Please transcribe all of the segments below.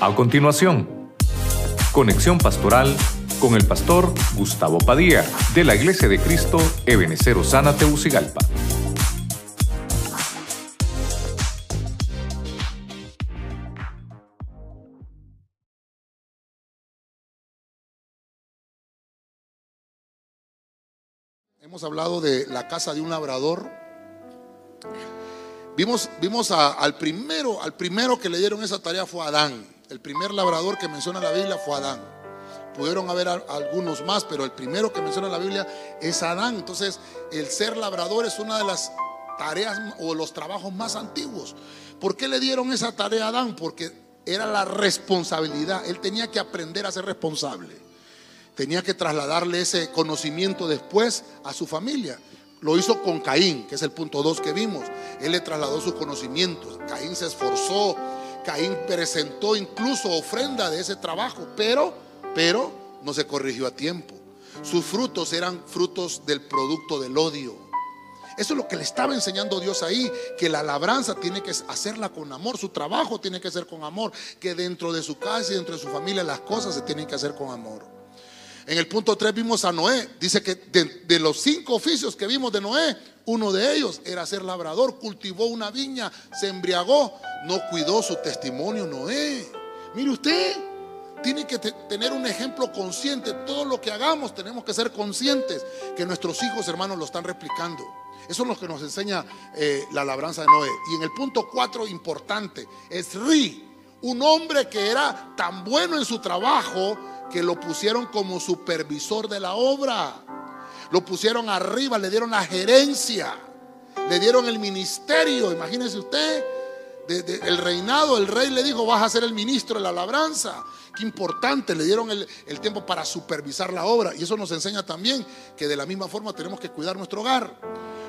A continuación, conexión pastoral con el pastor Gustavo Padilla de la Iglesia de Cristo Ebenecer Osana Teucigalpa. Hemos hablado de la casa de un labrador. Vimos, vimos al primero, al primero que le dieron esa tarea fue Adán. El primer labrador que menciona la Biblia fue Adán. Pudieron haber algunos más, pero el primero que menciona la Biblia es Adán. Entonces, el ser labrador es una de las tareas o los trabajos más antiguos. ¿Por qué le dieron esa tarea a Adán? Porque era la responsabilidad. Él tenía que aprender a ser responsable tenía que trasladarle ese conocimiento después a su familia. Lo hizo con Caín, que es el punto 2 que vimos. Él le trasladó sus conocimientos. Caín se esforzó, Caín presentó incluso ofrenda de ese trabajo, pero, pero no se corrigió a tiempo. Sus frutos eran frutos del producto del odio. Eso es lo que le estaba enseñando Dios ahí, que la labranza tiene que hacerla con amor, su trabajo tiene que ser con amor, que dentro de su casa y dentro de su familia las cosas se tienen que hacer con amor. En el punto 3 vimos a Noé. Dice que de, de los cinco oficios que vimos de Noé, uno de ellos era ser labrador. Cultivó una viña, se embriagó, no cuidó su testimonio Noé. Mire usted, tiene que te- tener un ejemplo consciente. Todo lo que hagamos tenemos que ser conscientes que nuestros hijos hermanos lo están replicando. Eso es lo que nos enseña eh, la labranza de Noé. Y en el punto 4, importante, es Ri, un hombre que era tan bueno en su trabajo que lo pusieron como supervisor de la obra. Lo pusieron arriba, le dieron la gerencia, le dieron el ministerio. Imagínese usted, el reinado, el rey le dijo, vas a ser el ministro de la labranza. Qué importante, le dieron el, el tiempo para supervisar la obra. Y eso nos enseña también que de la misma forma tenemos que cuidar nuestro hogar.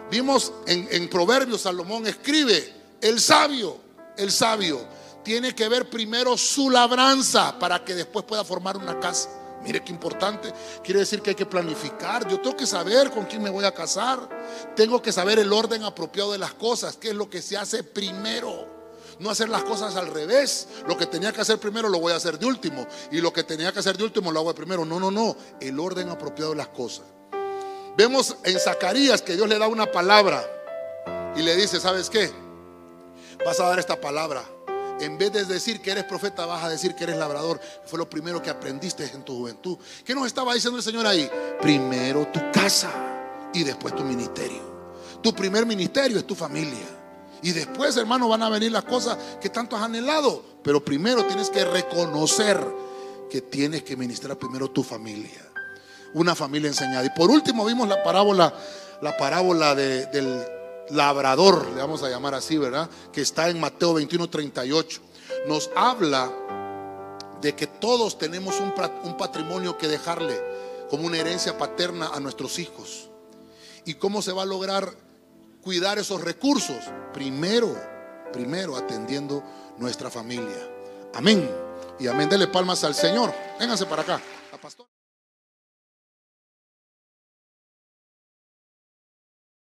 Vimos en, en Proverbios, Salomón escribe, el sabio, el sabio, tiene que ver primero su labranza para que después pueda formar una casa. Mire qué importante. Quiere decir que hay que planificar. Yo tengo que saber con quién me voy a casar. Tengo que saber el orden apropiado de las cosas, qué es lo que se hace primero. No hacer las cosas al revés. Lo que tenía que hacer primero lo voy a hacer de último. Y lo que tenía que hacer de último lo hago de primero. No, no, no. El orden apropiado de las cosas. Vemos en Zacarías que Dios le da una palabra y le dice, ¿sabes qué? Vas a dar esta palabra. En vez de decir que eres profeta, vas a decir que eres labrador. Fue lo primero que aprendiste en tu juventud. ¿Qué nos estaba diciendo el Señor ahí? Primero tu casa y después tu ministerio. Tu primer ministerio es tu familia. Y después, hermano, van a venir las cosas que tanto has anhelado. Pero primero tienes que reconocer que tienes que ministrar primero tu familia una familia enseñada. Y por último vimos la parábola, la parábola de- del labrador, le vamos a llamar así, ¿verdad? Que está en Mateo 21, 38. Nos habla de que todos tenemos un patrimonio que dejarle como una herencia paterna a nuestros hijos. ¿Y cómo se va a lograr cuidar esos recursos? Primero, primero atendiendo nuestra familia. Amén. Y amén. Dele palmas al Señor. Vénganse para acá.